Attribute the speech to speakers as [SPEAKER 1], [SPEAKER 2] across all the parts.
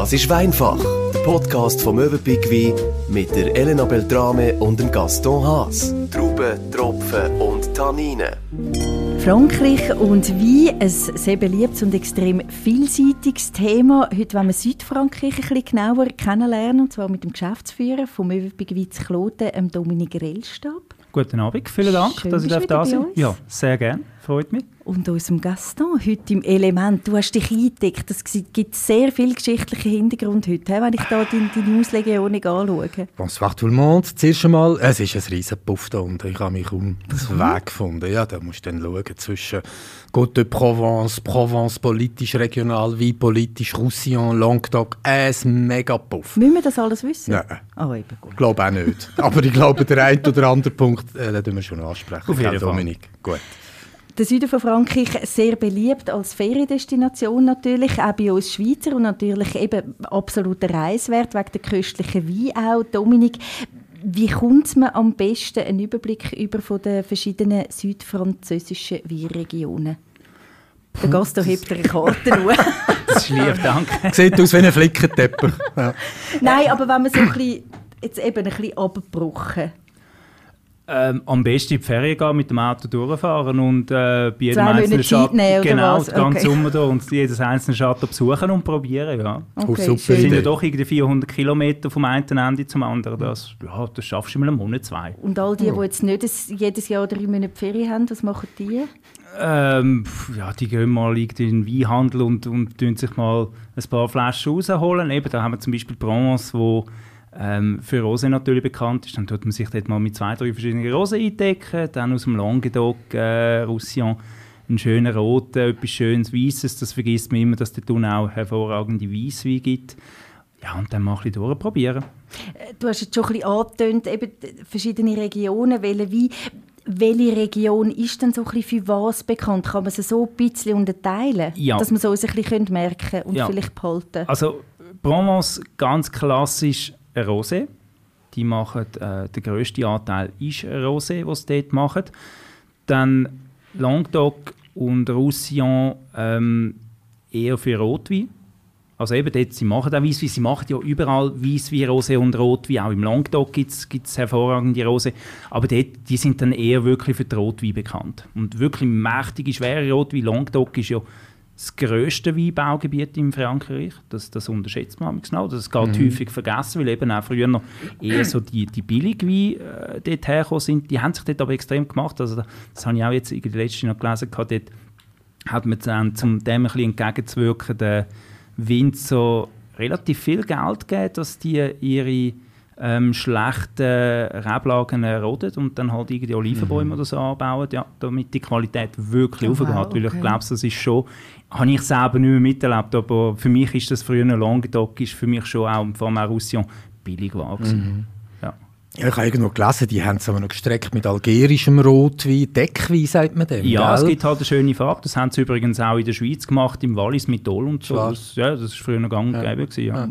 [SPEAKER 1] Das ist Weinfach, der Podcast vom Möwenpick Wein mit der Elena Beltrame und dem Gaston Haas. Trauben, Tropfen und Tanninen.
[SPEAKER 2] Frankreich und Wein, ein sehr beliebtes und extrem vielseitiges Thema. Heute wollen wir Südfrankreich ein bisschen genauer kennenlernen, und zwar mit dem Geschäftsführer vom Möwenpick Wein zu Kloten, Dominik Rellstab.
[SPEAKER 3] Guten Abend, vielen Dank,
[SPEAKER 2] Schön,
[SPEAKER 3] dass ich da sein darf.
[SPEAKER 2] uns.
[SPEAKER 3] Ja, sehr gerne, freut mich.
[SPEAKER 2] Und unserem Gaston heute im Element. Du hast dich eingedeckt. Es gibt sehr viel geschichtlichen Hintergrund heute, he, wenn ich da deine, deine Auslegung anschaue.
[SPEAKER 4] Bonsoir tout le monde. Zuerst einmal, es ist ein riesen Puff da unten. Ich habe mich um den Weg gefunden. Ja, da musst du dann schauen zwischen Côte de Provence, Provence politisch, regional, wie politisch, Roussillon, Languedoc. Ein mega Puff.
[SPEAKER 2] Müssen wir das alles wissen?
[SPEAKER 4] Nein.
[SPEAKER 2] Ah, eben gut.
[SPEAKER 4] Ich glaube auch nicht. Aber ich glaube, der eine oder andere Punkt, äh, den wir schon ansprechen.
[SPEAKER 3] Auf jeden Fall.
[SPEAKER 4] Dominik. Gut.
[SPEAKER 2] Der Süden von Frankreich sehr beliebt als Feriendestination natürlich, auch bei uns Schweizer und natürlich eben absoluter Reiswert wegen der köstlichen Wein auch. Dominik, wie kommt man am besten einen Überblick über von den verschiedenen südfranzösischen Weinregionen? Der Gaston hebt eine Karte nur.
[SPEAKER 3] Das ist lieb, danke.
[SPEAKER 4] Sieht aus wie ein Flickenteppich. Ja.
[SPEAKER 2] Nein, aber wenn man so ein bisschen, jetzt eben ein bisschen abgebrochen.
[SPEAKER 3] Ähm, am besten in die Ferien gehen, mit dem Auto durchfahren und äh, bei jedem einzelnen Schatten, genau,
[SPEAKER 2] was?
[SPEAKER 3] den ganzen
[SPEAKER 2] Okay.
[SPEAKER 3] Sommer da und jedes einzelne Schatten besuchen und probieren, ja.
[SPEAKER 4] Oh, super
[SPEAKER 3] Es sind ja doch irgendwie 400 Kilometer vom einen Ende zum anderen. Das, ja, das schaffst du in einem Monat, zwei.
[SPEAKER 2] Und all die, die jetzt nicht jedes Jahr drei Monate Ferien haben, was machen die?
[SPEAKER 3] Ähm, ja, die gehen mal irgendwie in den Weinhandel und, und tun sich mal ein paar Flaschen rausholen. Eben, da haben wir zum Beispiel Provence, wo ähm, für Rosé natürlich bekannt ist. Dann tut man sich dort mal mit zwei, drei verschiedenen Rosé eindecken. Dann aus dem Languedoc, äh, Roussillon, einen schönen roten, etwas schönes Weißes. Das vergisst man immer, dass es dort auch hervorragende Weissweine gibt. Ja, und dann mal ein bisschen durchprobieren.
[SPEAKER 2] Du hast jetzt schon ein bisschen angetönt, eben verschiedene Regionen, welche Wein. Welche Region ist denn so ein bisschen für was bekannt? Kann man sie so ein bisschen unterteilen,
[SPEAKER 3] Ja.
[SPEAKER 2] dass man so ein bisschen merken und
[SPEAKER 3] Ja.
[SPEAKER 2] vielleicht behalten?
[SPEAKER 3] Also Provence, ganz klassisch Rosé. Die machen, äh, der grösste Anteil ist Rosé, was sie dort machen. Dann Languedoc und Roussillon ähm, eher für Rotwein. Also eben dort, sie machen auch Weisswein, sie machen ja überall Weisswein, Rosé und Rotwein. Auch im Languedoc gibt es hervorragende Rosé. Aber dort, die sind dann eher wirklich für die Rotwein bekannt. Und wirklich mächtige, schwere Rotwein. Languedoc ist ja das grösste Weinbaugebiet in Frankreich. Das, das unterschätzt man noch. Das geht häufig vergessen, weil eben auch früher noch eher so die, die Billigweine äh, dort hergekommen sind. Die haben sich dort aber extrem gemacht. Also das, das habe ich auch jetzt irgendwie letztens noch gelesen. gehabt. Dort hat man dann, um dem ein bisschen entgegenzuwirken, den Winzer relativ viel Geld gegeben, dass die ihre ähm, schlechten Reblagen roden und dann halt irgendwie Olivenbäume oder so anbauen, ja, damit die Qualität wirklich aufgeht.
[SPEAKER 2] wow,
[SPEAKER 3] Weil ich
[SPEAKER 2] okay.
[SPEAKER 3] glaube, das ist schon, habe ich selber nicht mehr miterlebt, aber für mich ist das früher Languedoc, ist für mich schon auch, allem auch Roussillon, billig war. gewesen. Ja.
[SPEAKER 4] Ja, ich habe irgendwo gelesen, die haben es aber noch gestreckt mit algerischem Rotwein. Deckwein sagt man dem,
[SPEAKER 3] Ja, es
[SPEAKER 4] gell?
[SPEAKER 3] gibt halt eine schöne Farbe. Das haben sie übrigens auch in der Schweiz gemacht, im Wallis mit Dol und so. Das, ja, das ist früher noch gang und gäbe. gewesen, Ja.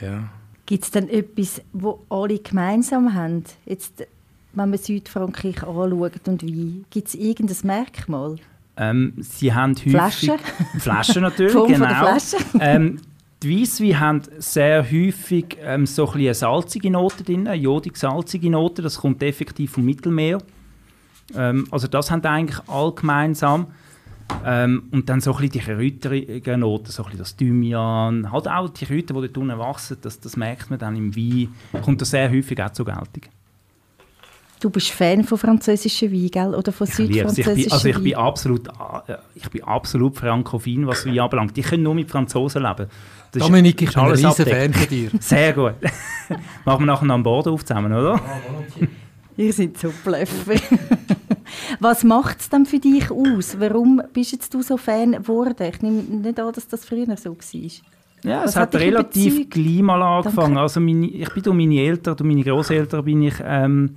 [SPEAKER 4] Ja.
[SPEAKER 2] Gibt es denn etwas, wo alle gemeinsam haben? Jetzt, wenn man Südfrankreich anschaut und Wein, gibt es irgendein Merkmal?
[SPEAKER 3] Ähm, sie haben häufig...
[SPEAKER 2] Flaschen?
[SPEAKER 3] Flaschen natürlich, genau.
[SPEAKER 2] Flasche?
[SPEAKER 3] ähm, die Weissweine haben sehr häufig ähm, so ein eine salzige Note drin, eine jodig-salzige Note. Das kommt effektiv vom Mittelmeer. Ähm, also das haben eigentlich alle gemeinsam. Ähm, und dann so ein bisschen die kräuterigen Noten, so ein bisschen das Thymian, halt auch die Kräuter, die dort unten wachsen, das, das merkt man dann im Wein, kommt das sehr häufig auch zur Geltung.
[SPEAKER 2] Du bist Fan von französischen Wein, gell? Oder von
[SPEAKER 3] Ich es. Ich bin,
[SPEAKER 2] südfranzösischen
[SPEAKER 3] also ich bin
[SPEAKER 2] Wein?
[SPEAKER 3] absolut, äh, ich bin absolut frankophil, was Wein anbelangt. Ich kann nur mit Franzosen leben. Das ist-
[SPEAKER 4] Dominik, ich
[SPEAKER 3] ist
[SPEAKER 4] bin ein
[SPEAKER 3] alles
[SPEAKER 4] riesen. Fan von dir.
[SPEAKER 3] Sehr gut. Machen wir nachher noch an Bord auf zusammen, oder?
[SPEAKER 2] Ihr seid so Blöffer. Was macht es denn für dich aus? Warum bist jetzt du so Fan geworden? Ich nehme nicht an, dass das früher so war.
[SPEAKER 3] Ja,
[SPEAKER 2] Was
[SPEAKER 3] es
[SPEAKER 2] hat
[SPEAKER 3] hat relativ
[SPEAKER 2] überzeugt?
[SPEAKER 3] gleich mal angefangen.
[SPEAKER 2] Danke.
[SPEAKER 3] Also meine, ich bin durch meine Eltern, durch meine Großeltern bin ich ähm,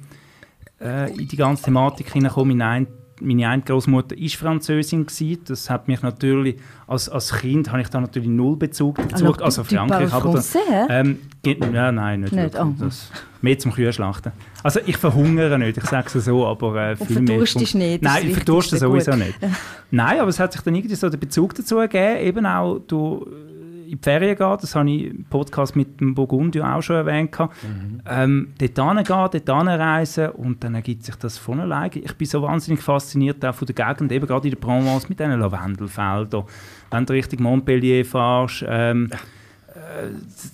[SPEAKER 3] äh, in die ganze Thematik hineingekommen. Meine, ein, meine eine Großmutter ist Französin gewesen. Das hat mich natürlich als, als Kind habe ich da natürlich null Bezug dazu.
[SPEAKER 2] Alors,
[SPEAKER 3] also
[SPEAKER 2] du
[SPEAKER 3] Frankreich, aber da,
[SPEAKER 2] français, hein?
[SPEAKER 3] ähm, geht- ja, nein, nicht,
[SPEAKER 2] Nicht, oh.
[SPEAKER 3] Das, mehr zum Kühlschlachten. Also ich verhungere nicht, ich sage es so, aber äh, viel mehr.
[SPEAKER 2] verdurstest nicht,
[SPEAKER 3] Nein, ich
[SPEAKER 2] das
[SPEAKER 3] verdurste sowieso
[SPEAKER 2] gut.
[SPEAKER 3] nicht. Nein, aber es hat sich dann irgendwie so der Bezug dazu gegeben, eben auch durch in die Ferien gehen, das habe ich im Podcast mit dem Burgundio auch schon erwähnt, mhm. ähm, dort hingehen, dort reisen und dann ergibt sich das von alleine. Ich bin so wahnsinnig fasziniert auch von der Gegend, eben gerade in der Provence mit diesen Lavendelfeldern. Wenn du Richtung Montpellier fährst, ähm, äh,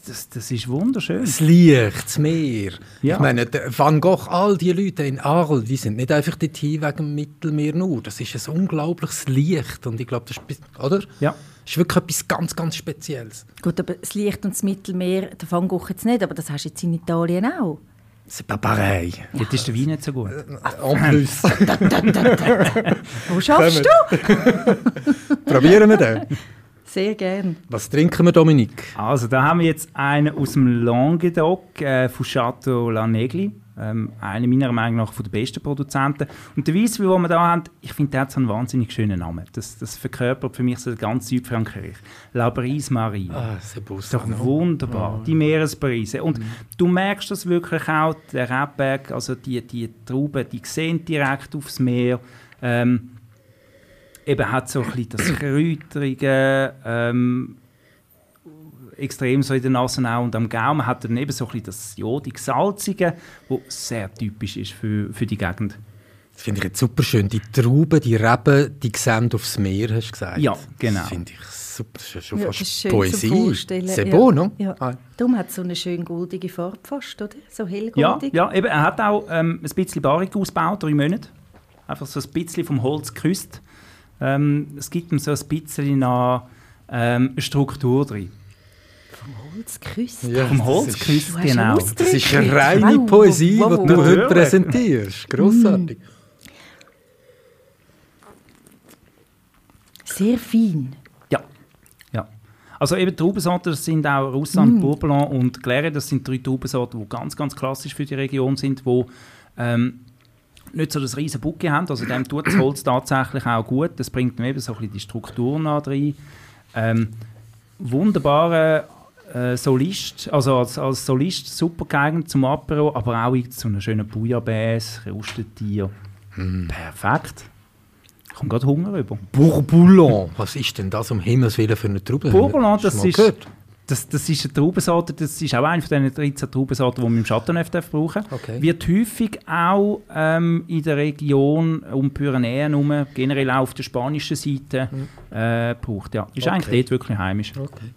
[SPEAKER 3] das, das, ist wunderschön.
[SPEAKER 4] Das Licht, das Meer. Ja. Ich meine, Van Gogh, all die Leute in Arles, die sind nicht einfach dort hin wegen dem Mittelmeer nur. Das ist ein unglaubliches Licht und ich glaube, das ist, oder?
[SPEAKER 3] Ja.
[SPEAKER 4] Das ist wirklich etwas ganz, ganz Spezielles.
[SPEAKER 2] Gut, aber das Licht und das Mittelmeer, der Van Gogh jetzt nicht, aber das hast du jetzt in Italien auch.
[SPEAKER 4] C'est pas pareil.
[SPEAKER 3] Ja. Dort ist der Wein nicht so gut.
[SPEAKER 4] En plus.
[SPEAKER 2] Wo schaffst du?
[SPEAKER 4] Probieren wir den.
[SPEAKER 2] Sehr gern.
[SPEAKER 4] Was trinken wir, Dominik?
[SPEAKER 3] Also, da haben wir jetzt einen aus dem Languedoc äh, von Chateau La Negli. Ähm, einer meiner Meinung nach von den besten Produzenten. Und der Weiss, den wir da haben, ich finde, der hat so einen wahnsinnig schönen Namen. Das, das verkörpert für mich so ganz Südfrankreich. La Brise Marie.
[SPEAKER 4] Ah,
[SPEAKER 3] ist doch wunderbar. Oh. Die Meeresbrise. Und mhm. du merkst das wirklich auch, der Rebberg, also die, die Trauben, die sehen direkt aufs Meer. Ähm, eben hat so ein bisschen das Kräuterige, ähm, extrem so in der Nase auch und am Gaumen hat dann eben so ein bisschen das jodig-salzige, das sehr typisch ist für, für die Gegend.
[SPEAKER 4] Das finde ich jetzt super schön. Die Trauben, die Reben, die sehen aufs Meer, hast du gesagt.
[SPEAKER 3] Ja, genau.
[SPEAKER 4] Das finde ich super. Das ist schon
[SPEAKER 2] ja,
[SPEAKER 4] fast
[SPEAKER 2] ist
[SPEAKER 4] Poesie.
[SPEAKER 2] C'est
[SPEAKER 4] beau, no?
[SPEAKER 2] Ja. Ah. Darum hat es so eine schön goldige Farbe fast, oder? So hellgoldig.
[SPEAKER 3] Ja, ja eben, er hat auch ähm, ein bisschen Barrik ausgebaut, drei Monate. Einfach so ein bisschen vom Holz geküsst. Ähm, es gibt ihm so ein bisschen nach ähm, Struktur drin.
[SPEAKER 2] Vom Holz geküsst?
[SPEAKER 3] Ja, Vom Holz geküsst, genau.
[SPEAKER 4] Das ist eine reine wow, Poesie, wow, wow, die du heute präsentierst. Grossartig. Mm.
[SPEAKER 2] Sehr fein.
[SPEAKER 3] Ja. ja. Also eben Traubensorten, das sind auch Russland, mm. Bourbon und Claire, das sind drei Traubensorten, die ganz, ganz klassisch für die Region sind, wo ähm, nicht so das riesen Bucke haben. Also dem tut das Holz tatsächlich auch gut. Das bringt mir eben so ein bisschen die Struktur nach rein. Ähm, wunderbarer äh, Solist, also als, als Solist super geeignet zum Apero, aber auch zu einer schönen Bouillabaisse, Röstetier. Mm. Perfekt. Ich komme gerade Hunger über.
[SPEAKER 4] Bourboulon, was ist denn das um Himmels Willen für eine Traube?
[SPEAKER 3] Bourboulon, das ist, gehört? Das, das ist eine Traubensorte, das ist auch eine von den 13 Traubensorten, die man im Chateauneuf brauchen darf.
[SPEAKER 4] Okay.
[SPEAKER 3] Wird häufig auch ähm, in der Region um Pyrenäen herum, generell auch auf der spanischen Seite, mhm. äh, gebraucht. Ja. Ist okay. eigentlich dort wirklich heimisch.
[SPEAKER 4] Okay.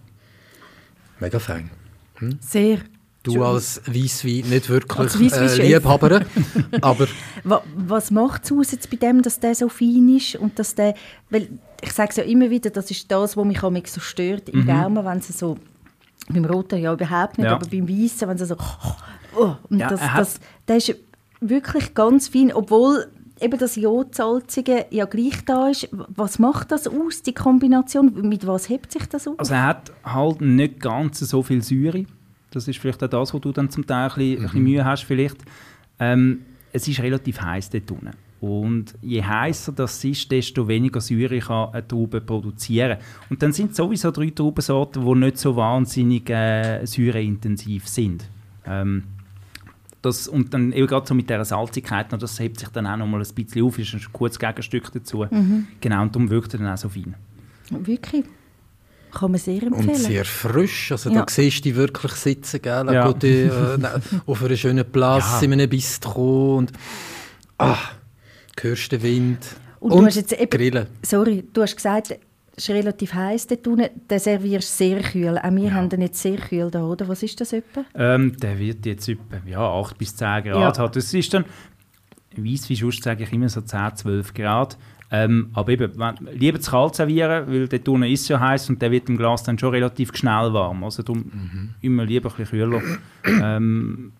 [SPEAKER 4] Mega fein.
[SPEAKER 2] Hm? Sehr.
[SPEAKER 4] Du als Weisswein nicht wirklich äh, Liebhaber, aber...
[SPEAKER 2] Was macht es aus jetzt bei dem, dass der so fein ist und dass der... Weil ich sage es ja immer wieder, das ist das, was mich so stört im mhm. Gaumen, wenn es so beim Roten ja überhaupt nicht, ja. aber beim Weißen, wenn sie so... Oh, und ja, das, das, das ist wirklich ganz fein, obwohl eben das Jodsalzige ja gleich da ist. Was macht das aus, die Kombination? Mit was hebt sich das aus?
[SPEAKER 3] Also er hat halt nicht ganz so viel Säure. Das ist vielleicht auch das, wo du dann zum Teil ein bisschen, mhm. ein bisschen Mühe hast vielleicht. Ähm, es ist relativ heiß dort unten. Und je heißer das ist, desto weniger Säure kann eine Traube produzieren. Und dann sind sowieso drei Traubensorten, die nicht so wahnsinnig äh, säureintensiv sind. Ähm, das, und dann eben gerade so mit dieser Salzigkeit, das hebt sich dann auch noch mal ein bisschen auf, ist ein kurzes Gegenstück dazu. Mhm. Genau, und darum wirkt er dann auch so fein.
[SPEAKER 2] Wirklich? Kann man sehr empfehlen.
[SPEAKER 4] Und sehr frisch, also ja. da siehst du die wirklich sitzen, gell? Ja. Die, äh, auf einer schönen Platz, ja. in einem Bistro und ah, hörst den Wind und, und du hast jetzt eben, grillen.
[SPEAKER 2] Sorry, du hast gesagt, es ist relativ heiß dort unten. Den servierst du sehr kühl. Auch wir ja. haben den nicht sehr kühl da, oder? Was ist das etwa?
[SPEAKER 3] Ähm, der wird jetzt etwa ja, 8 bis 10 Grad ja. haben. Das ist dann, weiss wie sonst sage ich immer so 10, 12 Grad. Ähm, aber eben, wenn, lieber zu kalt servieren, weil dort unten ist es ja heiß und der wird im Glas dann schon relativ schnell warm. Also darum mhm. immer lieber ein bisschen kühler. ähm,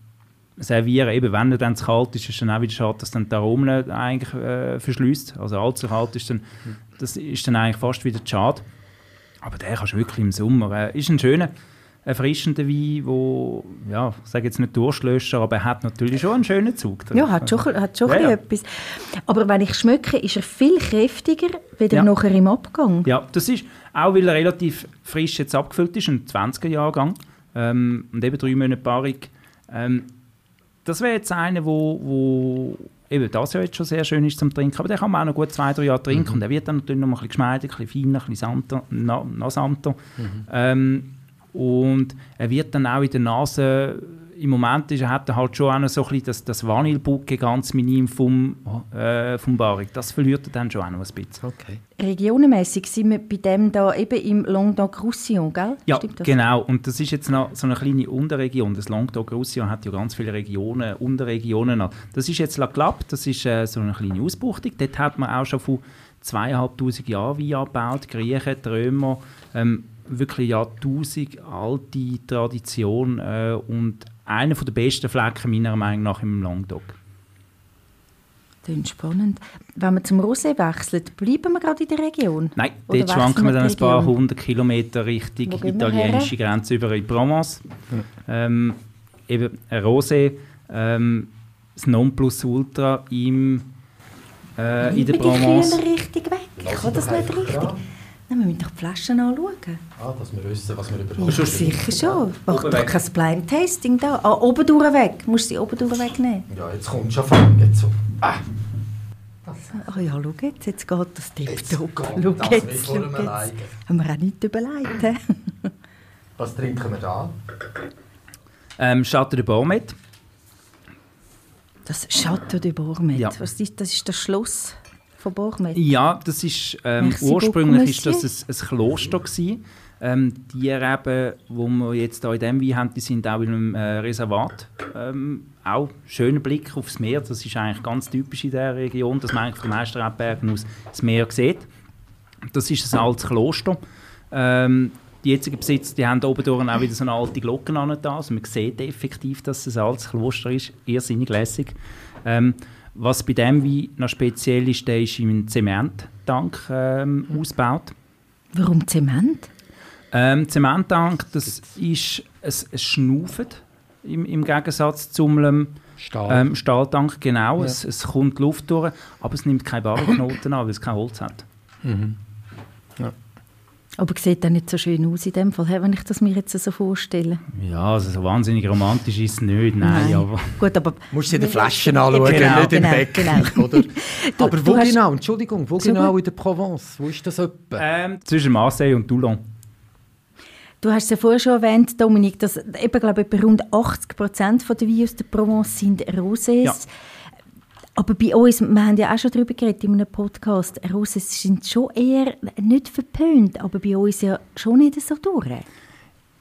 [SPEAKER 3] servieren. Eben, wenn er dann zu kalt ist, ist es dann auch wieder schade, dass dann die Aromen eigentlich äh, verschließt. Also allzu kalt ist dann, das ist dann eigentlich fast wieder schade. Aber der kannst du wirklich im Sommer. Äh, ist ein schöner, erfrischender Wein, wo ja, ich sage jetzt nicht Durstlöscher, aber er hat natürlich schon einen schönen Zug.
[SPEAKER 2] Drin. Ja, hat schon, hat schon ja, etwas. Aber wenn ich schmecke, ist er viel kräftiger wieder ja. nachher im Abgang.
[SPEAKER 3] Ja, das ist auch, weil er relativ frisch jetzt abgefüllt ist, ein 20er-Jahrgang ähm, und eben drei Monate Paarung. Ähm, das wäre jetzt einer, wo, wo eben das ja jetzt schon sehr schön ist zum Trinken, aber den kann man auch noch gut zwei, drei Jahre trinken
[SPEAKER 4] Mhm.
[SPEAKER 3] und der wird dann natürlich noch mal ein bisschen geschmeidiger, ein bisschen feiner, ein bisschen santer, na, nasanter. Ähm, und er wird dann auch in der Nase, im Moment ist, er hat er halt schon auch noch so ein bisschen das, das Vanillebucke ganz minim vom, äh, vom Barik. Das verliert er dann schon auch noch ein bisschen.
[SPEAKER 4] Okay.
[SPEAKER 2] Regionenmässig sind wir bei dem da eben im Languedoc-Roussillon, gell?
[SPEAKER 3] Ja,
[SPEAKER 2] Stimmt das?
[SPEAKER 3] genau. Und das ist jetzt noch so eine kleine Unterregion. Das Languedoc-Roussillon hat ja ganz viele Regionen, Unterregionen. noch. Das ist jetzt La Clappe, das ist äh, so eine kleine Ausbuchtung. Dort hat man auch schon vor zweieinhalbtausend Jahren Wein angebaut. Griechen, die Römer, ähm, wirklich Jahrtausend alte Tradition äh, und einer der besten Flecken meiner Meinung nach im Languedoc.
[SPEAKER 2] Klingt spannend. Wenn wir zum Rosé wechseln, bleiben wir gerade in der Region?
[SPEAKER 3] Nein,
[SPEAKER 2] Oder
[SPEAKER 3] dort schwanken wir dann ein paar hundert Kilometer Richtung italienische
[SPEAKER 2] her?
[SPEAKER 3] Grenze über in Provence. Ähm, eben ein Rosé, ähm, das Nonplusultra im, äh, in der Provence.
[SPEAKER 2] Kühler richtig weg? Ich kann das nicht richtig. Nein, wir müssen doch die Flaschen anschauen.
[SPEAKER 4] Ah, dass wir wissen, was wir
[SPEAKER 2] Ja,
[SPEAKER 4] überhaupt
[SPEAKER 2] sicher schon. Mach
[SPEAKER 3] Oben
[SPEAKER 2] doch kein Blind Tasting da. Ah, oben durch weg. Musst du sie oben durch wegnehmen.
[SPEAKER 4] Ja, jetzt kommt schon von. Jetzt so. Ah,
[SPEAKER 2] Ach ja, schau jetzt, jetzt geht das
[SPEAKER 4] jetzt
[SPEAKER 2] tipptopp.
[SPEAKER 4] geht
[SPEAKER 2] Schau
[SPEAKER 4] das
[SPEAKER 2] jetzt, schau jetzt. Haben wir auch nicht überlegt.
[SPEAKER 4] Was trinken wir da?
[SPEAKER 3] Ähm, Chateau de Bormet.
[SPEAKER 2] Das Château de Bormet.
[SPEAKER 3] Ja.
[SPEAKER 2] Was ist, das ist das Schloss von Bormet.
[SPEAKER 3] Ja, das ist, ähm, ursprünglich ist das ein, ein Kloster gewesen. Ähm, die Reben, wo wir jetzt hier in diesem Wein haben, die sind auch in einem äh, Reservat. Ähm, auch schöner Blick aufs Meer, das ist eigentlich ganz typisch in dieser Region, dass man eigentlich von meisten Rebbergen aus das Meer sieht. Das ist ein altes Kloster. Ähm, die jetzigen Besitzer die haben oben durch auch wieder so eine alte Glocke an da. Also man sieht effektiv, dass es ein altes Kloster ist. Irrsinnig lässig. Ähm, was bei dem Wein noch speziell ist, der ist im Zementtank ähm, ausgebaut.
[SPEAKER 2] Warum Zement?
[SPEAKER 3] Ähm, Zementtank, das ist es, es schnauft im, im Gegensatz zum ähm,
[SPEAKER 4] Stahl.
[SPEAKER 3] ähm, Stahltank. Genau, es, es kommt Luft durch, aber es nimmt keine Barrenknoten an, weil es kein Holz hat.
[SPEAKER 2] Aber sieht auch nicht so schön aus in dem Fall, wenn ich das mir jetzt so vorstelle.
[SPEAKER 3] Ja, also so wahnsinnig romantisch ist es nicht, nein, aber...
[SPEAKER 2] Gut, aber
[SPEAKER 4] Musst du in den Flaschen anschauen,
[SPEAKER 2] Genau,
[SPEAKER 4] nicht im
[SPEAKER 2] genau,
[SPEAKER 4] Becken.
[SPEAKER 2] genau.
[SPEAKER 4] Oder? Aber wo
[SPEAKER 2] du hast-
[SPEAKER 4] genau? Entschuldigung, wo genau in der Provence? Wo ist das etwa?
[SPEAKER 3] Ähm, zwischen Marseille und Toulon.
[SPEAKER 2] Du hast es ja vorher schon erwähnt, Dominik, dass eben, glaube ich, etwa rund 80 Prozent der Weine aus der Provence sind Rosés.
[SPEAKER 3] Ja.
[SPEAKER 2] Aber bei uns, wir haben ja auch schon darüber geredet in einem Podcast, Rosés sind schon eher nicht verpönt, aber bei uns ja schon nicht so durch.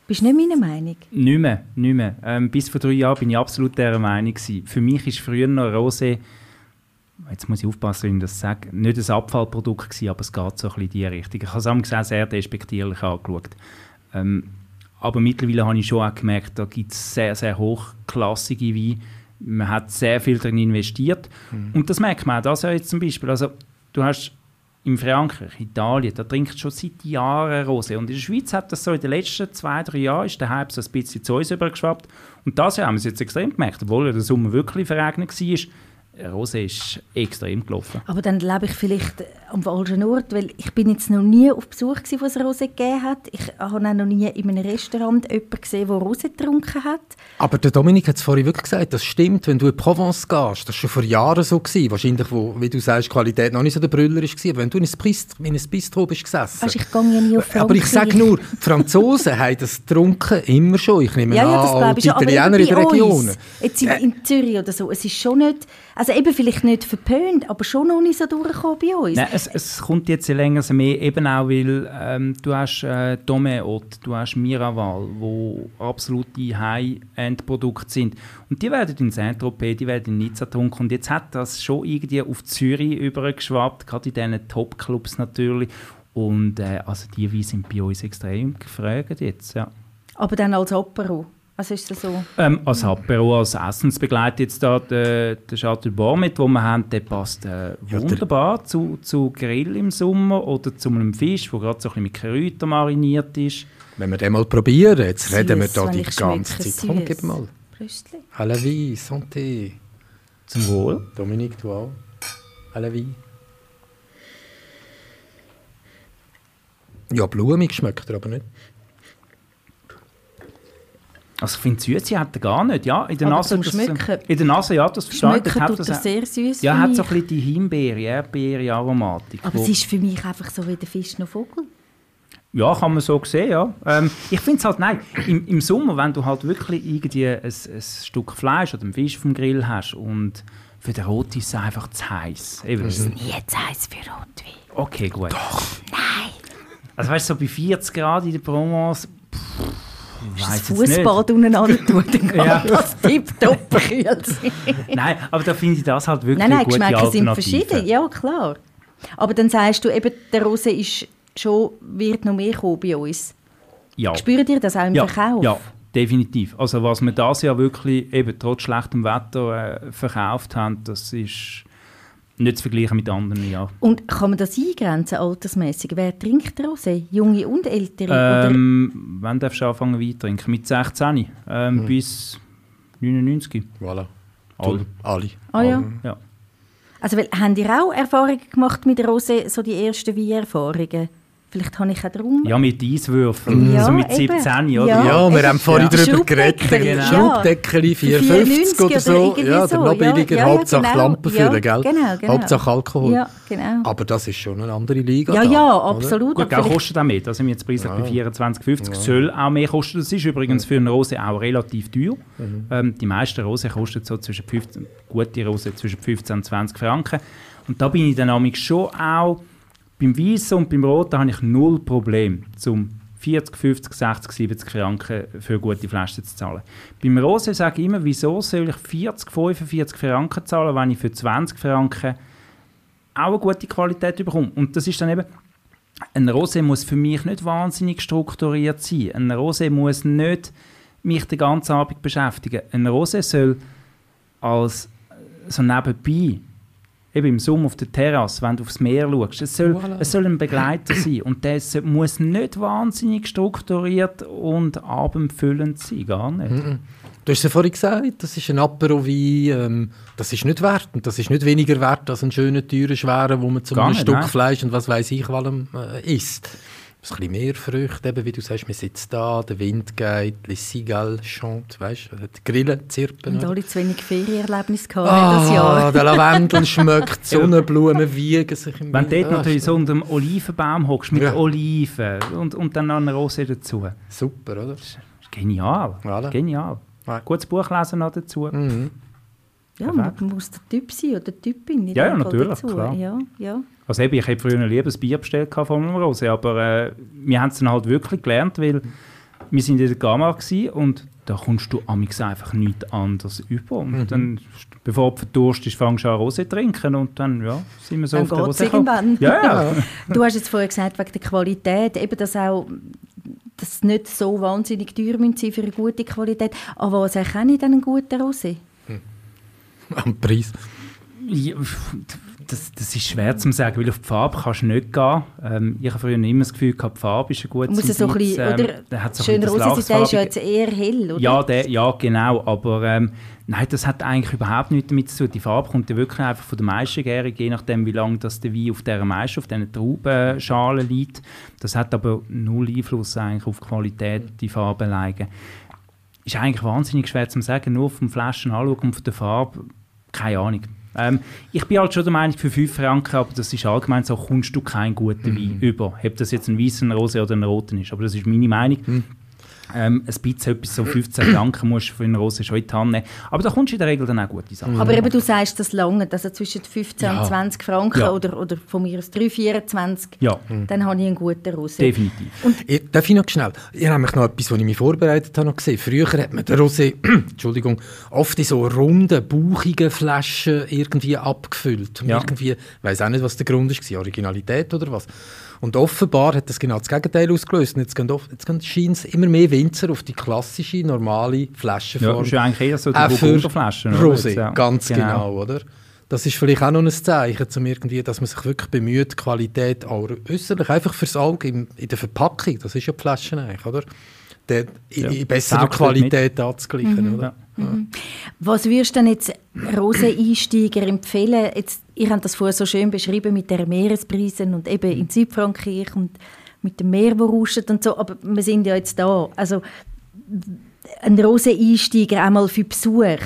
[SPEAKER 2] Bist du nicht meiner Meinung?
[SPEAKER 3] Nicht mehr, nicht mehr. Ähm, bis vor drei Jahren bin ich absolut dieser Meinung. Gewesen. Für mich ist früher noch Rosé, jetzt muss ich aufpassen, wie ich das sage, nicht ein Abfallprodukt gewesen, aber es geht so ein bisschen in die Richtung. Ich habe es auch sehr despektierlich angeschaut. Ähm, aber mittlerweile habe ich schon auch gemerkt, da gibt es sehr, sehr hochklassige Weine. Man hat sehr viel darin investiert. Und das merkt man auch das ja jetzt zum Beispiel. Also, du hast in Frankreich, Italien, da trinkt schon seit Jahren Rosé. Und in der Schweiz hat das so in den letzten zwei, drei Jahren ist der Hype so ein bisschen zu uns übergeschwappt. Und das haben wir jetzt extrem gemerkt, obwohl der Sommer wirklich verregnet war. Rosé ist extrem gelaufen.
[SPEAKER 2] Aber dann lebe ich vielleicht am falschen Ort, weil ich bin jetzt noch nie auf Besuch gewesen, wo es Rosé gegeben hat. Ich habe auch noch nie in einem Restaurant jemanden gesehen, der Rosé getrunken hat.
[SPEAKER 4] Aber der Dominik hat es vorhin wirklich gesagt, das stimmt, wenn du in die Provence gehst, das war schon vor Jahren so. Gewesen. Wahrscheinlich, wo, wie du sagst, die Qualität noch nicht so der Brüller war. Aber wenn du in ein Bistro, in ein Bistro bist gesessen...
[SPEAKER 2] Weißt, ich gehe ja nie auf Frankreich.
[SPEAKER 4] aber ich sage nur, die Franzosen haben das getrunken, immer schon. Ich nehme
[SPEAKER 2] Ja, ja,
[SPEAKER 4] an,
[SPEAKER 2] das
[SPEAKER 4] auch die Italiener in der Region.
[SPEAKER 2] jetzt in, in Zürich oder so, es ist schon nicht, also eben vielleicht nicht verpönt, aber schon noch nicht so durchgekommen bei uns.
[SPEAKER 3] Nein, es, es kommt jetzt länger mehr, eben auch, weil ähm, du hast äh, Domeot, du hast Miraval, wo absolute High-End-Produkte sind. Und die werden in Saint-Tropez, die werden in Nizza getrunken. Und jetzt hat das schon irgendwie auf Zürich übergeschwappt, gerade in diesen Top-Clubs natürlich. Und äh, also die Weine sind bei uns extrem gefragt jetzt, ja.
[SPEAKER 2] Aber dann als Apero. Also ist das so?
[SPEAKER 3] Ähm, als Apero, als Essensbegleiter jetzt da der, der Chateau Bormet, den wir haben, der passt äh,
[SPEAKER 4] der-
[SPEAKER 3] wunderbar zu, zu Grill im Sommer oder zu einem Fisch, der gerade so ein bisschen mit Kräutern mariniert ist.
[SPEAKER 4] Wenn wir den mal probieren, jetzt reden wir
[SPEAKER 2] Süß,
[SPEAKER 4] da die ganze Zeit. Komm,
[SPEAKER 2] süß.
[SPEAKER 4] gib mal.
[SPEAKER 2] Brüstli.
[SPEAKER 4] À la vie, santé.
[SPEAKER 3] Zum Wohl.
[SPEAKER 4] Dominik, du auch. À la vie. Ja, blumig schmeckt er aber nicht.
[SPEAKER 3] Also ich finde, Süße hat er gar nicht. Ja, in der
[SPEAKER 2] Aber
[SPEAKER 3] Nase, das, in der Nase, ja, das.
[SPEAKER 2] Schmecken
[SPEAKER 3] hat
[SPEAKER 2] tut
[SPEAKER 3] das
[SPEAKER 2] er sehr süß
[SPEAKER 3] Ja, hat so ein bisschen die Himbeere, Erdbeere-Aromatik.
[SPEAKER 2] Aber
[SPEAKER 3] wo-
[SPEAKER 2] es ist für mich einfach so wie der Fisch noch Vogel.
[SPEAKER 3] Ja, kann man so sehen, ja. Ähm, ich finde es halt, nein, im, im Sommer, wenn du halt wirklich irgendwie ein, ein Stück Fleisch oder einen Fisch vom Grill hast und für den Rot ist es einfach zu heiß. Eben, das-
[SPEAKER 2] Nie jetzt heiß für Rotwein.
[SPEAKER 3] Okay, gut. Doch. Nein. Also weißt du, so bei 40 Grad in der Provence, pff,
[SPEAKER 2] Das. Fußbad umeinander tun, dann kann
[SPEAKER 3] Ja.
[SPEAKER 2] das tipptopp kühl sein.
[SPEAKER 3] Nein, aber da finde ich das halt wirklich
[SPEAKER 2] Nein, nein,
[SPEAKER 3] gute
[SPEAKER 2] Geschmäcker sind verschieden, ja klar. Aber dann sagst du eben, der Rose ist schon, wird noch mehr kommen bei uns.
[SPEAKER 3] Ja.
[SPEAKER 2] Spürt ihr das auch im
[SPEAKER 3] ja,
[SPEAKER 2] Verkauf?
[SPEAKER 3] Ja, definitiv. Also was wir das Jahr wirklich eben trotz schlechtem Wetter äh, verkauft haben, das ist nicht zu vergleichen mit anderen Jahren.
[SPEAKER 2] Und kann man das eingrenzen, altersmäßig? Wer trinkt Rosé? Junge und Ältere? oder?
[SPEAKER 3] Ähm, wann darfst du anfangen Wein zu trinken? Mit 16 ähm,
[SPEAKER 2] Hm.
[SPEAKER 3] bis 99.
[SPEAKER 4] Voilà.
[SPEAKER 3] Alle.
[SPEAKER 4] Alle.
[SPEAKER 2] Ah ja.
[SPEAKER 3] Ja.
[SPEAKER 2] Also, weil, habt ihr auch Erfahrungen gemacht mit Rosé, so die ersten Weinerfahrungen? Vielleicht habe ich auch darum...
[SPEAKER 3] ja, mit Eiswürfeln.
[SPEAKER 2] Ja,
[SPEAKER 3] so mit
[SPEAKER 2] eben.
[SPEAKER 3] 17, oder?
[SPEAKER 2] Ja.
[SPEAKER 4] Ja, wir haben vorhin
[SPEAKER 2] Ja.
[SPEAKER 4] darüber geredet. Genau.
[SPEAKER 2] Für
[SPEAKER 4] 4,50 oder
[SPEAKER 2] 94
[SPEAKER 4] so.
[SPEAKER 2] oder
[SPEAKER 4] Ja, der
[SPEAKER 2] so.
[SPEAKER 4] noch billiger.
[SPEAKER 2] Ja, ja,
[SPEAKER 4] Hauptsache
[SPEAKER 2] genau.
[SPEAKER 4] Lampen
[SPEAKER 2] Ja,
[SPEAKER 4] füllen, gell?
[SPEAKER 2] genau, genau.
[SPEAKER 4] Hauptsache Alkohol.
[SPEAKER 2] Ja, genau.
[SPEAKER 4] Aber das ist schon eine andere Liga.
[SPEAKER 2] Ja,
[SPEAKER 4] da,
[SPEAKER 2] ja,
[SPEAKER 4] oder?
[SPEAKER 2] absolut.
[SPEAKER 3] Gut, auch
[SPEAKER 2] vielleicht-
[SPEAKER 3] kostet auch mehr. Da sind wir jetzt preislich bei 24,50. Soll auch mehr kosten. Das ist übrigens für eine Rose auch relativ teuer. Ähm, die meisten Rosen kosten so zwischen 15, gute Rose zwischen 15 und 20 Franken. Und da bin ich dann nämlich schon auch beim Weißen und beim Roten habe ich null Problem, zum 40, 50, 60, 70 Franken für eine gute Flasche zu zahlen. Beim Rose sage ich immer, wieso soll ich 40, 45 Franken zahlen, wenn ich für 20 Franken auch eine gute Qualität bekomme. Und das ist dann eben, ein Rosé muss für mich nicht wahnsinnig strukturiert sein. Ein Rosé muss nicht mich den ganzen Abend beschäftigen. Ein Rosé soll als so nebenbei, eben im Sommer auf der Terrasse, wenn du aufs Meer schaust, es soll, es soll ein Begleiter sein. Und der muss nicht wahnsinnig strukturiert und abendfüllend sein, gar nicht.
[SPEAKER 4] Du hast es ja vorhin gesagt, das ist ein Apero-Wein, ähm, das ist nicht wert. Und das ist nicht weniger wert als ein schöner, teurer, schwerer, wo man zum Stück
[SPEAKER 3] nein.
[SPEAKER 4] Fleisch und was weiß ich allem äh, isst. Ein bisschen mehr Früchte, eben, wie du sagst, man sitzt da, der Wind geht, les cigales chantent, weißt du, die Grillen zirpen.
[SPEAKER 2] Und alle zu wenig Ferienerlebnisse gehabt das
[SPEAKER 4] Ah,
[SPEAKER 2] Jahr.
[SPEAKER 4] der Lavendel schmeckt, die Sonnenblumen wiegen sich im
[SPEAKER 3] Wenn du dort natürlich so unter dem Olivenbaum hockst mit
[SPEAKER 4] Ja.
[SPEAKER 3] Oliven und, und dann noch eine Rose dazu.
[SPEAKER 4] Super, oder?
[SPEAKER 3] Genial.
[SPEAKER 4] Voilà.
[SPEAKER 3] Genial.
[SPEAKER 4] Ja.
[SPEAKER 3] Gutes Buch lesen noch dazu.
[SPEAKER 4] Mhm.
[SPEAKER 2] Ja, man muss der Typ sein oder Typin. in
[SPEAKER 3] Ja, ja, natürlich,
[SPEAKER 2] dazu.
[SPEAKER 3] klar.
[SPEAKER 2] Ja, ja.
[SPEAKER 3] Also eben, ich hätte früher ein liebes Bier bestellt von einem Rose, aber äh, wir haben es dann halt wirklich gelernt, weil wir sind in der Gamma gewesen und da kommst du amix einfach nichts anderes über. Und
[SPEAKER 2] Mhm.
[SPEAKER 3] dann, bevor du verdurstest, fängst du an Rose zu trinken und dann ja, sind wir so
[SPEAKER 2] Dann
[SPEAKER 3] auf der Rose
[SPEAKER 2] irgendwann.
[SPEAKER 3] Ja, ja.
[SPEAKER 2] Du hast jetzt vorher gesagt, wegen der Qualität, eben das auch, dass es nicht so wahnsinnig teuer sein für eine gute Qualität. Aber was erkenne ich denn einen guten Rosé?
[SPEAKER 4] Am Preis.
[SPEAKER 3] Ja, das, das ist schwer zu sagen, weil auf die Farbe kannst du nicht gehen. Ähm, ich habe früher immer das Gefühl gehabt, die Farbe ist ein gutes
[SPEAKER 2] Muss es so ein bisschen,
[SPEAKER 3] Indiz.
[SPEAKER 2] oder?
[SPEAKER 3] so ein
[SPEAKER 2] Schöner
[SPEAKER 3] das
[SPEAKER 2] der ist ja jetzt eher hell, oder?
[SPEAKER 3] Ja, der, ja, genau. Aber ähm, nein, das hat eigentlich überhaupt nichts damit zu tun. Die Farbe kommt ja wirklich einfach von der Maischegärung, je nachdem, wie lange das der Wein auf dieser Maische, auf diesen Traubenschalen liegt. Das hat aber null Einfluss eigentlich auf die Qualität, die Farbe alleine. Ist eigentlich wahnsinnig schwer zu sagen, nur vom Flaschen anschauen und von der Farbe, keine Ahnung. Ähm, ich bin halt schon der Meinung, für 5 Franken, aber das ist allgemein so, kommst du keinen guten Wein über. Ob das jetzt ein weißer, ein rosa oder ein roten ist. Aber das ist meine Meinung. Ähm, ein bisschen etwas, so 15 Franken musst du für eine Rose schon in die Hand nehmen. Aber da kommst du in der Regel dann auch gute Sachen.
[SPEAKER 2] Aber eben, du sagst das lange, also zwischen 15
[SPEAKER 3] Ja.
[SPEAKER 2] und 20 Franken
[SPEAKER 3] Ja.
[SPEAKER 2] oder, oder von mir aus 3, 24,
[SPEAKER 3] Ja,
[SPEAKER 2] dann habe ich einen guten Rosé.
[SPEAKER 3] definitiv.
[SPEAKER 4] Ich, darf ich noch schnell? Ich habe nämlich noch etwas, was ich mich vorbereitet habe, noch gesehen. Früher hat man den Rosé, Entschuldigung, oft in so runden, bauchigen Flaschen irgendwie abgefüllt. Und
[SPEAKER 3] Ja.
[SPEAKER 4] Irgendwie, ich weiss auch nicht, was der Grund war, Originalität oder was. Und offenbar hat das genau das Gegenteil ausgelöst. Und jetzt gehen, oft- jetzt gehen scheint es immer mehr Winzer auf die klassische, normale
[SPEAKER 3] Ja,
[SPEAKER 4] Flaschenform.
[SPEAKER 3] das ist ja eigentlich eher so die
[SPEAKER 4] Auch für
[SPEAKER 3] Burgunderflaschen. oder?
[SPEAKER 4] Rosé,
[SPEAKER 3] Jetzt, ja.
[SPEAKER 4] ganz genau. oder? Das ist vielleicht auch noch ein Zeichen, zum irgendwie, dass man sich wirklich bemüht, die Qualität auch äußerlich, einfach fürs Auge im, in der Verpackung, das ist ja die Flasche eigentlich, oder? Der, in,
[SPEAKER 3] Ja.
[SPEAKER 4] in besserer Qualität anzugleichen, oder?
[SPEAKER 3] Ja.
[SPEAKER 2] Was würdest du denn jetzt Rosé-Einsteiger empfehlen? Jetzt, ihr habt das vorher so schön beschrieben mit den Meerespreisen und eben in Südfrankreich und mit dem Meer, wo rauscht und so, aber wir sind ja jetzt da. Also ein Rosé-Einsteiger einmal für Besuch,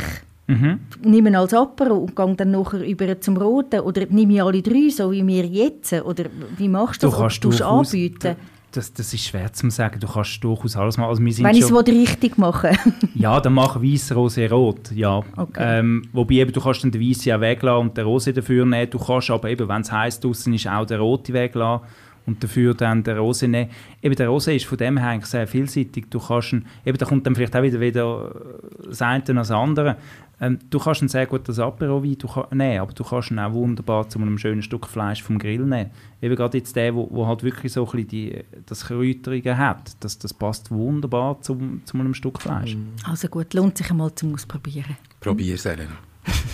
[SPEAKER 3] Mhm.
[SPEAKER 2] nehme als Apero und gehe dann nachher über zum Roten oder nehme ich alle drei, so wie wir jetzt? Oder wie machst du
[SPEAKER 3] Du
[SPEAKER 2] das?
[SPEAKER 3] kannst
[SPEAKER 2] Oder tust du anbieten?
[SPEAKER 3] Das, das ist schwer zu sagen, du kannst durchaus alles machen. Also
[SPEAKER 2] Wenn ich es richtig mache.
[SPEAKER 3] ja, dann mach weiß, rosé, rot, ja.
[SPEAKER 2] Okay.
[SPEAKER 3] Ähm, wobei eben, du kannst dann den weißen auch weglassen und den rosé dafür nehmen. Du kannst aber eben, wenn es heiß draußen ist, auch den roten weglassen und dafür dann den rosé nehmen. Eben der rosé ist von dem her eigentlich sehr vielseitig. Du kannst ihn, eben da kommt dann vielleicht auch wieder, wieder das eine als das andere. Ähm, du kannst ihn sehr gut als Apero-Wein du kann- nehmen, aber du kannst ihn auch wunderbar zu einem schönen Stück Fleisch vom Grill nehmen. Eben gerade jetzt der, wo, wo halt wirklich so ein bisschen die, das Kräuterige hat, das, das passt wunderbar zum, zu einem Stück Fleisch.
[SPEAKER 2] Also gut, lohnt sich einmal zum Ausprobieren.
[SPEAKER 4] Probier's, Elena.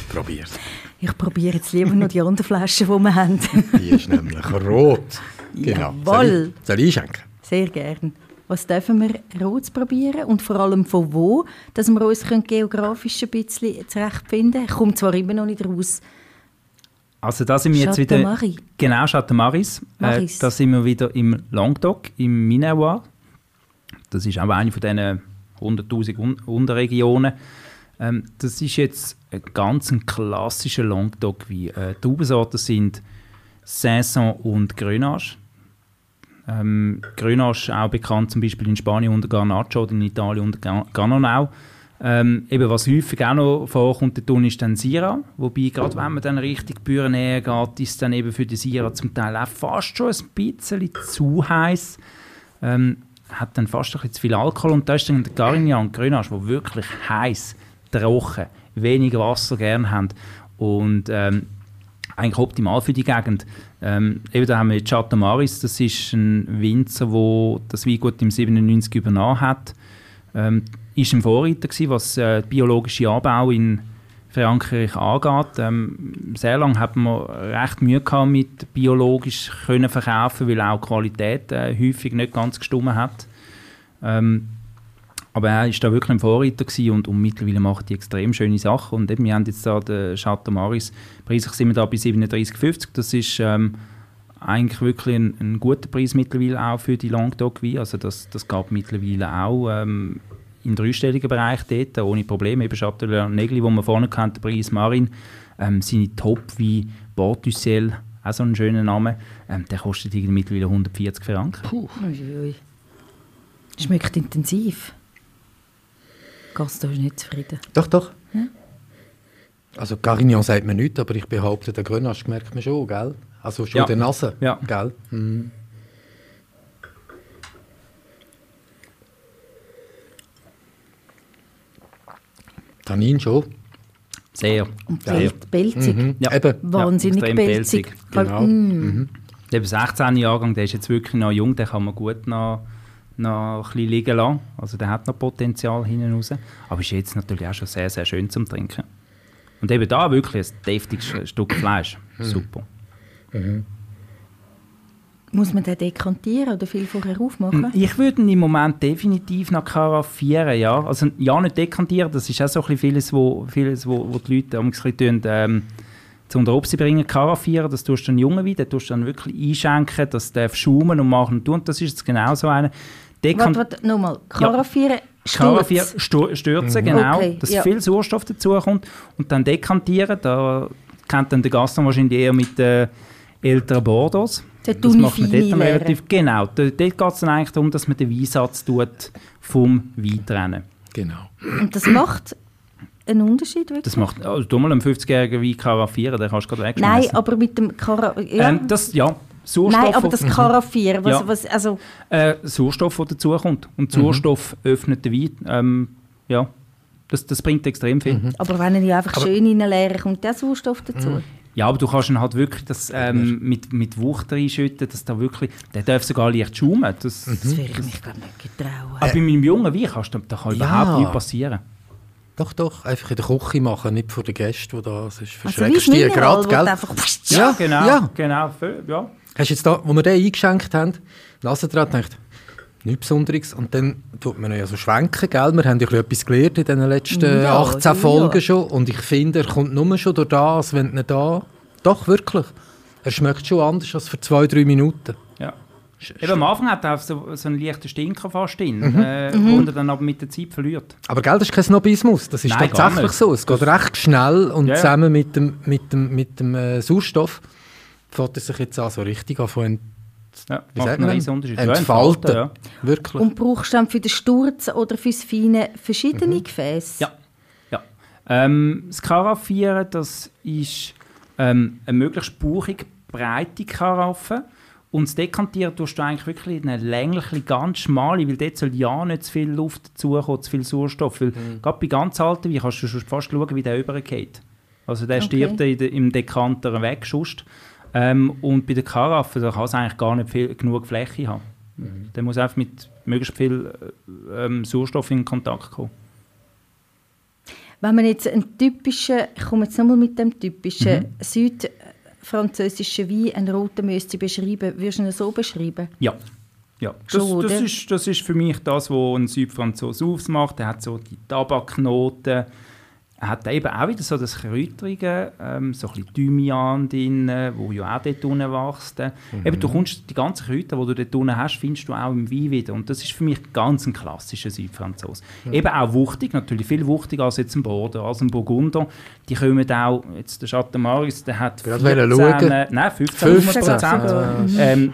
[SPEAKER 4] Probier's.
[SPEAKER 2] Ich probiere jetzt lieber noch die anderen Flaschen, die wir haben.
[SPEAKER 4] Die ist nämlich rot. Genau.
[SPEAKER 2] Jawohl.
[SPEAKER 4] Soll ich, soll ich einschenken?
[SPEAKER 2] Sehr gern. Was dürfen wir Rots probieren und vor allem von wo, dass wir uns können geografisch ein bisschen zurechtfinden können? Ich komme zwar immer noch nicht raus.
[SPEAKER 3] Also da sind wir jetzt wieder...
[SPEAKER 2] Marie.
[SPEAKER 3] Genau, Chateau Maris. Äh,
[SPEAKER 2] Maris.
[SPEAKER 3] da sind wir wieder im Languedoc, im Minervois. Das ist auch eine von diesen 100'000 Un Unterregionen. Ähm, das ist jetzt ein ganz ein klassischer Languedoc, wie äh, die Traubensorten sind Saison und Grenache. Ähm, Grenache auch bekannt zum Beispiel in Spanien unter Garnacho oder in Italien unter Ga- Gannonau. Ähm, eben, was häufig auch noch vorkommt, unten ist dann Syrah. Wobei, gerade wenn man dann richtig Büren näher geht, ist dann eben für die Syrah zum Teil auch fast schon ein bisschen zu heiß. Ähm, hat dann fast ein bisschen zu viel Alkohol. Und da ist dann der Carignan und Grenache, die wirklich heiß, trocken, wenig Wasser gerne haben. Und ähm, eigentlich optimal für die Gegend. Ähm, eben da haben wir Chateau Maris, das ist ein Winzer, der das Weingut im 97 übernommen hat. Ähm, ist ein Vorreiter gewesen, was äh, den biologischen Anbau in Frankreich angeht. Ähm, sehr lange hat man recht Mühe gehabt mit biologisch können verkaufen, weil auch die Qualität äh, häufig nicht ganz gestimmt hat. Ähm, aber er ist da wirklich ein Vorreiter gewesen und, und mittlerweile macht die extrem schöne Sachen. Und eben, wir haben jetzt da den Chateau Maris, preislich sind wir da bei 37,50. Das ist ähm, eigentlich wirklich ein, ein guter Preis mittlerweile auch für die Languedoc-Wein. Also das, das geht mittlerweile auch ähm, im dreistelligen Bereich dort, ohne Probleme. Eben Chateau Negli, wo wir vorne hatten, der Preis Marin, ähm, seine Top-Wein, Bordussel, auch so ein schöner Name, ähm, der kostet irgendwie mittlerweile 140 Franken.
[SPEAKER 2] Uiui. Schmeckt intensiv. Gaston ist nicht zufrieden.
[SPEAKER 4] Doch, doch. Also Carignan sagt mir nichts, aber ich behaupte, der Grenache merkt man schon, gell? Also schon
[SPEAKER 3] Ja.
[SPEAKER 4] der Nase,
[SPEAKER 3] Ja.
[SPEAKER 4] gell? Mhm. Tannin schon.
[SPEAKER 3] Sehr.
[SPEAKER 2] Und
[SPEAKER 3] sehr.
[SPEAKER 2] Bel- Belzig.
[SPEAKER 4] Mhm.
[SPEAKER 3] Ja.
[SPEAKER 4] Eben.
[SPEAKER 2] Wahnsinnig
[SPEAKER 3] extrem
[SPEAKER 2] belzig.
[SPEAKER 4] Genau.
[SPEAKER 2] Mm.
[SPEAKER 3] Der 16 Jahrgang, der ist jetzt wirklich noch jung, den kann man gut noch, noch ein bisschen liegen lassen. Also der hat noch Potenzial hinten raus. Aber ist jetzt natürlich auch schon sehr, sehr schön zum Trinken. Und eben da wirklich ein deftiges Stück Fleisch. Super.
[SPEAKER 2] Muss man den dekantieren oder viel vorher aufmachen?
[SPEAKER 3] Ich würde ihn im Moment definitiv noch karaffieren, ja. Also ja, nicht dekantieren, das ist auch so ein bisschen vieles, wo, vieles, wo, wo die Leute ein bisschen tun, ähm, zu unter Obst bringen, karaffieren, das tust du einen jungen Wein, den tust du dann wirklich einschenken, das darf schaumen und machen und tun, das ist jetzt genau so einer.
[SPEAKER 2] Warte, warte, nochmal. Karaffieren,
[SPEAKER 3] Karaffieren,
[SPEAKER 2] Sturz.
[SPEAKER 3] stu- stürzen, genau,
[SPEAKER 2] Okay,
[SPEAKER 3] dass
[SPEAKER 2] ja.
[SPEAKER 3] viel Sauerstoff dazukommt und dann dekantieren, da kennt dann der Gaston wahrscheinlich eher mit den älteren Bordeaux.
[SPEAKER 2] Den
[SPEAKER 3] Das macht man dort relativ, genau, da- dort geht es dann eigentlich darum, dass man den Weinsatz tut vom Wein trennen.
[SPEAKER 4] Genau.
[SPEAKER 2] Und das macht einen Unterschied wirklich?
[SPEAKER 3] Das macht, also du mal einen 50-jährigen Wein karaffieren, den kannst du gerade
[SPEAKER 2] Nein,
[SPEAKER 3] wegschmeißen.
[SPEAKER 2] aber mit dem Kara ja.
[SPEAKER 3] Ähm, das, ja, Sauerstoff,
[SPEAKER 2] Nein, aber das
[SPEAKER 3] Mhm.
[SPEAKER 2] Karaffieren, was,
[SPEAKER 3] Ja.
[SPEAKER 2] was, also,
[SPEAKER 3] äh, Sauerstoff, der dazukommt. Und
[SPEAKER 2] Mhm.
[SPEAKER 3] Sauerstoff öffnet den Wein. Ähm, ja, das, das bringt extrem viel.
[SPEAKER 2] Mhm. aber wenn ich einfach schön reinleere, kommt der Sauerstoff dazu.
[SPEAKER 3] Mhm. Ja, aber du kannst ihn halt wirklich das, ähm, mit, mit Wucht reinschütten, dass da wirklich, der darf sogar leicht schaumen. Das,
[SPEAKER 2] Das wäre ich mich gar nicht getrauen.
[SPEAKER 3] Aber bei meinem jungen Wein kannst du, da kann
[SPEAKER 4] Ja.
[SPEAKER 3] überhaupt nichts passieren.
[SPEAKER 4] Doch, doch. Einfach in der Küche machen, nicht vor den Gästen, die da sind.
[SPEAKER 2] Also wie
[SPEAKER 4] Verschreckst die
[SPEAKER 2] Mineral,
[SPEAKER 4] gerade, gell?
[SPEAKER 2] einfach...
[SPEAKER 4] Ja,
[SPEAKER 3] genau.
[SPEAKER 4] ja.
[SPEAKER 3] genau voll, ja.
[SPEAKER 4] Hast du jetzt da, wo wir den eingeschenkt haben, Nase dran gedacht, nichts Besonderes. Und dann tut man ja so schwenken, gell? Wir haben ja etwas gelernt in den letzten
[SPEAKER 2] Ja,
[SPEAKER 4] 18
[SPEAKER 2] ja.
[SPEAKER 4] Folgen schon. Und ich finde, er kommt nur schon durch das, wenn ihn da... Doch, wirklich. Er schmeckt schon anders als vor zwei, drei Minuten.
[SPEAKER 3] ja. Eben am Anfang hat er auch so, so einen leichten Stinker fast drin, äh, wo er dann aber mit der Zeit verliert.
[SPEAKER 4] Aber gell, das ist kein Snobismus, das ist
[SPEAKER 3] Nein,
[SPEAKER 4] tatsächlich so. Es geht recht schnell und
[SPEAKER 3] Ja, ja.
[SPEAKER 4] zusammen mit dem, mit dem, mit dem äh, Sauerstoff fängt es sich jetzt an, so richtig an von ent
[SPEAKER 3] Ja,
[SPEAKER 4] Wie sagt man?
[SPEAKER 3] riesen Unterschied.
[SPEAKER 4] Entfalten.
[SPEAKER 3] Ja,
[SPEAKER 4] Wirklich.
[SPEAKER 2] Und brauchst du dann für den Sturz oder fürs Feine verschiedene Gefäße?
[SPEAKER 3] Ja. ja. Ähm, das Karaffieren, das ist ähm, eine möglichst bauchig breite Karaffe. Und das Dekantieren tust du eigentlich wirklich in eine längliche, ganz schmale, weil dort soll ja nicht zu viel Luft dazukommen, zu viel Sauerstoff. Weil gerade bei ganz alten Wein kannst du schon fast schauen, wie der übergeht. Also der
[SPEAKER 2] Okay.
[SPEAKER 3] stirbt im Dekanter weg, sonst. Ähm, und bei der Karaffe, da kann es eigentlich gar nicht viel, genug Fläche haben. Der muss einfach mit möglichst viel äh, ähm, Sauerstoff in Kontakt kommen.
[SPEAKER 2] Wenn man jetzt einen typischen, ich komme jetzt nochmal mit dem typischen
[SPEAKER 3] Mhm.
[SPEAKER 2] südfranzösischen Wein, einen roten müsste beschreiben, würdest du ihn so beschreiben?
[SPEAKER 3] Ja. Ja, das,
[SPEAKER 2] Schon,
[SPEAKER 3] das, ist, das ist für mich das, was ein Südfranzose ausmacht. Er hat so die Tabaknoten. Er hat eben auch wieder so das Kräuterige, ähm, so ein bisschen Thymian drin, wo ja auch dort unten wächst. Eben, du kommst, die ganzen Kräuter, die du dort unten hast, findest du auch im Wein wieder. Und das ist für mich ganz ein klassischer Südfranzose. Eben auch wuchtig, natürlich viel wuchtiger als jetzt ein Bordeaux, als ein Burgunder. Die kommen auch, jetzt der Chateau Maris, der hat
[SPEAKER 4] Gerade wollen schauen.
[SPEAKER 3] äh, nein, 15,
[SPEAKER 4] 15,
[SPEAKER 3] Prozent.
[SPEAKER 4] ah,
[SPEAKER 3] Ähm,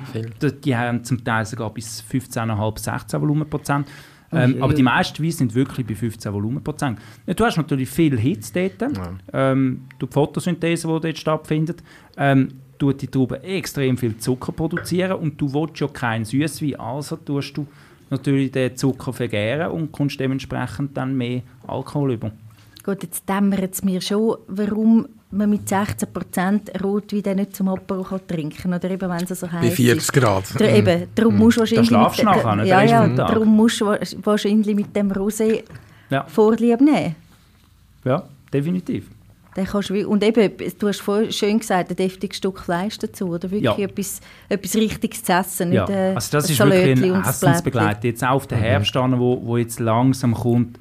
[SPEAKER 3] die haben zum Teil sogar bis 15,5, 16 Volumenprozent.
[SPEAKER 2] Oh
[SPEAKER 3] Ähm,
[SPEAKER 2] je.
[SPEAKER 3] aber die meisten Weine sind wirklich bei 15 Volumenprozent. Ja, Du hast natürlich viel Hitze dort. Ähm, durch die Photosynthese, die dort stattfindet, ähm, tut die Traube extrem viel Zucker produzieren und du willst ja keinen Süßwein, also tust du natürlich den Zucker vergären und kommst dementsprechend dann mehr Alkohol über.
[SPEAKER 2] Gut, jetzt dämmert es mir schon, warum man mit 16% Rotwein dann nicht zum Apero kann trinken Oder eben, wenn es so heiß
[SPEAKER 4] Bei
[SPEAKER 2] ist.
[SPEAKER 4] 40 Grad.
[SPEAKER 2] Der, eben, darum musst du wahrscheinlich
[SPEAKER 3] schlafst du
[SPEAKER 2] mit,
[SPEAKER 3] nachher, nicht?
[SPEAKER 2] ja, ja, darum musst du wa- wahrscheinlich mit dem Rosé
[SPEAKER 3] Ja,
[SPEAKER 2] Vorlieb nehmen.
[SPEAKER 3] ja definitiv.
[SPEAKER 2] Kannst du, und eben, du hast vorhin schön gesagt, ein deftiges Stück Fleisch dazu, oder wirklich
[SPEAKER 3] Ja.
[SPEAKER 2] etwas, etwas Richtiges zu essen,
[SPEAKER 3] Ja,
[SPEAKER 2] nicht äh,
[SPEAKER 3] also das
[SPEAKER 2] ein
[SPEAKER 3] ist wirklich
[SPEAKER 2] Salötli
[SPEAKER 3] ein
[SPEAKER 2] und das
[SPEAKER 3] Essensbegleiter. Jetzt auch auf den Herbst, an, wo, wo jetzt langsam kommt,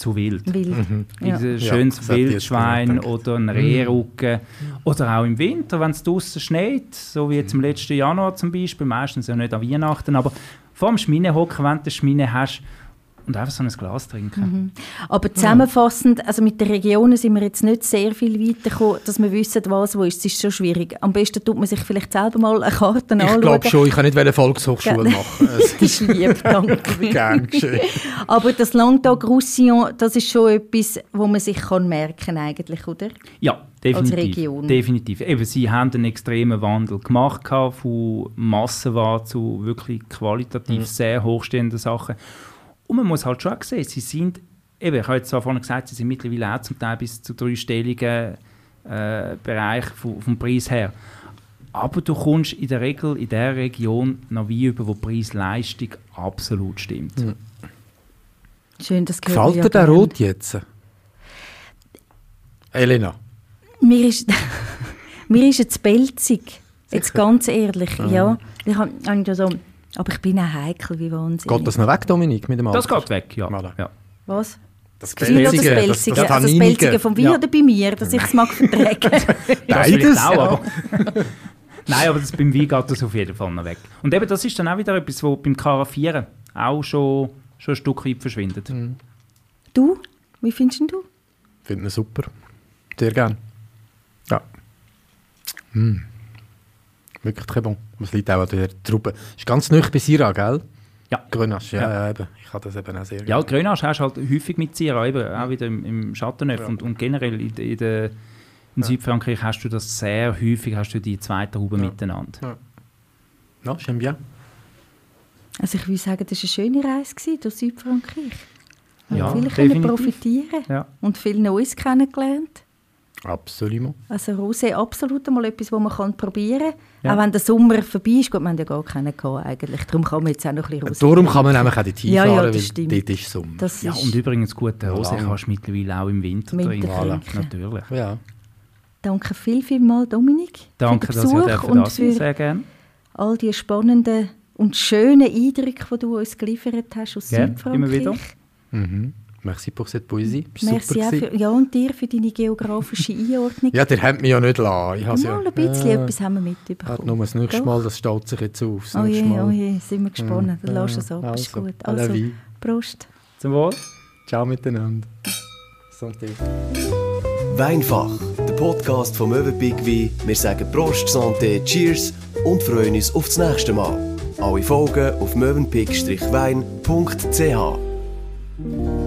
[SPEAKER 3] zu wild.
[SPEAKER 2] Wild.
[SPEAKER 3] Wie
[SPEAKER 2] Ja.
[SPEAKER 3] ein
[SPEAKER 4] Ja,
[SPEAKER 3] schönes
[SPEAKER 4] jetzt
[SPEAKER 3] Wildschwein oder ein Rehrücken. Oder auch im Winter, wenn es draußen schneit, so wie jetzt im letzten Januar zum Beispiel, meistens ja nicht an Weihnachten, aber vor dem Schmine hocken, wenn du eine Schmine hast und einfach so ein Glas trinken.
[SPEAKER 2] Aber zusammenfassend, also mit den Regionen sind wir jetzt nicht sehr viel weitergekommen, dass wir wissen, was wo ist. Es ist schon schwierig. Am besten tut man sich vielleicht selber mal eine Karte
[SPEAKER 4] Ich
[SPEAKER 2] anschauen.
[SPEAKER 4] glaube schon, ich kann nicht eine Volkshochschule
[SPEAKER 2] Ja.
[SPEAKER 4] machen. Es
[SPEAKER 2] Das ist lieb, danke.
[SPEAKER 4] gern geschehen.
[SPEAKER 2] Aber das Languedoc-Roussillon, das ist schon etwas, wo man sich kann merken eigentlich, oder?
[SPEAKER 3] Ja, definitiv.
[SPEAKER 2] Region.
[SPEAKER 3] definitiv. Eben, sie haben einen extremen Wandel gemacht, von Massenware zu wirklich qualitativ sehr hochstehenden Sachen. Und man muss halt schon auch sehen, sie sind, eben, ich habe jetzt zwar vorhin gesagt, sie sind mittlerweile auch zum Teil bis zu dreistelligen äh, Bereich vom, vom Preis her. Aber du kommst in der Regel in der Region noch wie über, wo die Preis-Leistung absolut stimmt.
[SPEAKER 2] Schön, das gehört
[SPEAKER 4] Gefällt
[SPEAKER 2] ja
[SPEAKER 4] dir der. Rot jetzt? Elena?
[SPEAKER 2] Mir ist, mir ist jetzt belzig. Jetzt ganz ehrlich, ja. Ich hab, hab so, aber ich bin auch heikel wie Wahnsinn.
[SPEAKER 4] Geht das noch weg, Dominik, mit dem
[SPEAKER 3] Das
[SPEAKER 4] Alter?
[SPEAKER 3] geht weg, ja.
[SPEAKER 4] Voilà.
[SPEAKER 3] ja.
[SPEAKER 2] Was?
[SPEAKER 4] Das
[SPEAKER 2] Gewinn oder das
[SPEAKER 4] Pelzige,
[SPEAKER 2] Belzige?
[SPEAKER 4] das, das
[SPEAKER 2] also das. Belzige vom Wein
[SPEAKER 4] Ja.
[SPEAKER 2] oder bei mir, dass ich es mag vertragen.
[SPEAKER 3] Das
[SPEAKER 4] Beides,
[SPEAKER 3] auch, aber Nein, aber das, beim Wein geht das auf jeden Fall noch weg. Und eben, das ist dann auch wieder etwas, was beim Karaffieren auch schon, schon ein Stück weit verschwindet.
[SPEAKER 4] Mhm.
[SPEAKER 2] du? Wie findest du?
[SPEAKER 4] Ich finde ihn super. Sehr gern. Ja. Mm. Wirklich très bon. Es liegt auch an der Traube. Ist ganz neu bei Syrah, gell?
[SPEAKER 3] Ja.
[SPEAKER 4] Grenache, ja,
[SPEAKER 3] Ja.
[SPEAKER 4] ja. eben. Ich habe das eben auch sehr
[SPEAKER 3] Ja. Grenache hast du halt häufig mit Syrah, eben, auch wieder im, im Chateauneuf
[SPEAKER 4] Ja.
[SPEAKER 3] und, und generell in, in, der, in Südfrankreich hast du das sehr häufig, hast du die zwei Trauben
[SPEAKER 4] Ja.
[SPEAKER 3] miteinander.
[SPEAKER 4] No, j'aime bien.
[SPEAKER 2] Also ich würde sagen, das war eine schöne Reise gewesen durch Südfrankreich. Wir
[SPEAKER 3] Ja,
[SPEAKER 2] haben viel können profitieren
[SPEAKER 3] Ja.
[SPEAKER 2] und viel Neues kennengelernt.
[SPEAKER 4] Absolut.
[SPEAKER 2] Also Rosé absolut einmal etwas, was man kann probieren kann.
[SPEAKER 3] Ja.
[SPEAKER 2] Auch wenn der Sommer vorbei ist. Gut, wir haben ja gar keinen gehabt eigentlich. Darum kann man jetzt auch noch ein bisschen Rosé
[SPEAKER 4] Darum kann man nämlich auch die Tiefe
[SPEAKER 2] Ja, ja,
[SPEAKER 4] fahren,
[SPEAKER 2] das
[SPEAKER 4] weil
[SPEAKER 2] stimmt.
[SPEAKER 4] dort ist Sommer.
[SPEAKER 2] Das
[SPEAKER 3] Ja,
[SPEAKER 2] ist
[SPEAKER 3] und übrigens, guten Rosé
[SPEAKER 4] Ja.
[SPEAKER 3] kannst du mittlerweile auch im Winter,
[SPEAKER 2] Winter
[SPEAKER 3] trinken.
[SPEAKER 2] trinken.
[SPEAKER 3] Natürlich.
[SPEAKER 4] ja.
[SPEAKER 2] Danke viel, viel mal, Dominik,
[SPEAKER 3] Danke,
[SPEAKER 2] für den
[SPEAKER 3] dass
[SPEAKER 2] Besuch
[SPEAKER 3] ihr
[SPEAKER 2] und für
[SPEAKER 3] sehr gerne.
[SPEAKER 2] all die spannenden und schönen Eindrücke, die du uns geliefert hast aus
[SPEAKER 3] Gerne,
[SPEAKER 2] Südfrankreich.
[SPEAKER 3] immer wieder.
[SPEAKER 4] Mhm. Merci pour cette Poesie.
[SPEAKER 2] Merci auch für, ja, und dir für deine geografische Einordnung.
[SPEAKER 4] ja, der hat mich ja nicht lassen. Ich
[SPEAKER 2] Mal
[SPEAKER 4] ja,
[SPEAKER 2] ein bisschen
[SPEAKER 4] ja,
[SPEAKER 2] etwas haben wir mitbekommen.
[SPEAKER 4] Hat nur das nächste
[SPEAKER 2] Doch.
[SPEAKER 4] Mal, das staut sich jetzt auf. Das
[SPEAKER 2] Oh je,
[SPEAKER 4] Mal.
[SPEAKER 2] oh je, sind wir gespannt. Dann
[SPEAKER 4] Ja,
[SPEAKER 2] lass es so, ist
[SPEAKER 4] also,
[SPEAKER 2] gut.
[SPEAKER 4] à la
[SPEAKER 2] Also. Prost.
[SPEAKER 3] Zum Wohl.
[SPEAKER 4] Ciao miteinander. Santé.
[SPEAKER 1] Weinfach, der Podcast vom Möwenpick Wein. Wir sagen Prost, Santé, Cheers und freuen uns auf das nächste Mal. Alle Folgen auf möwenpick-wein.ch.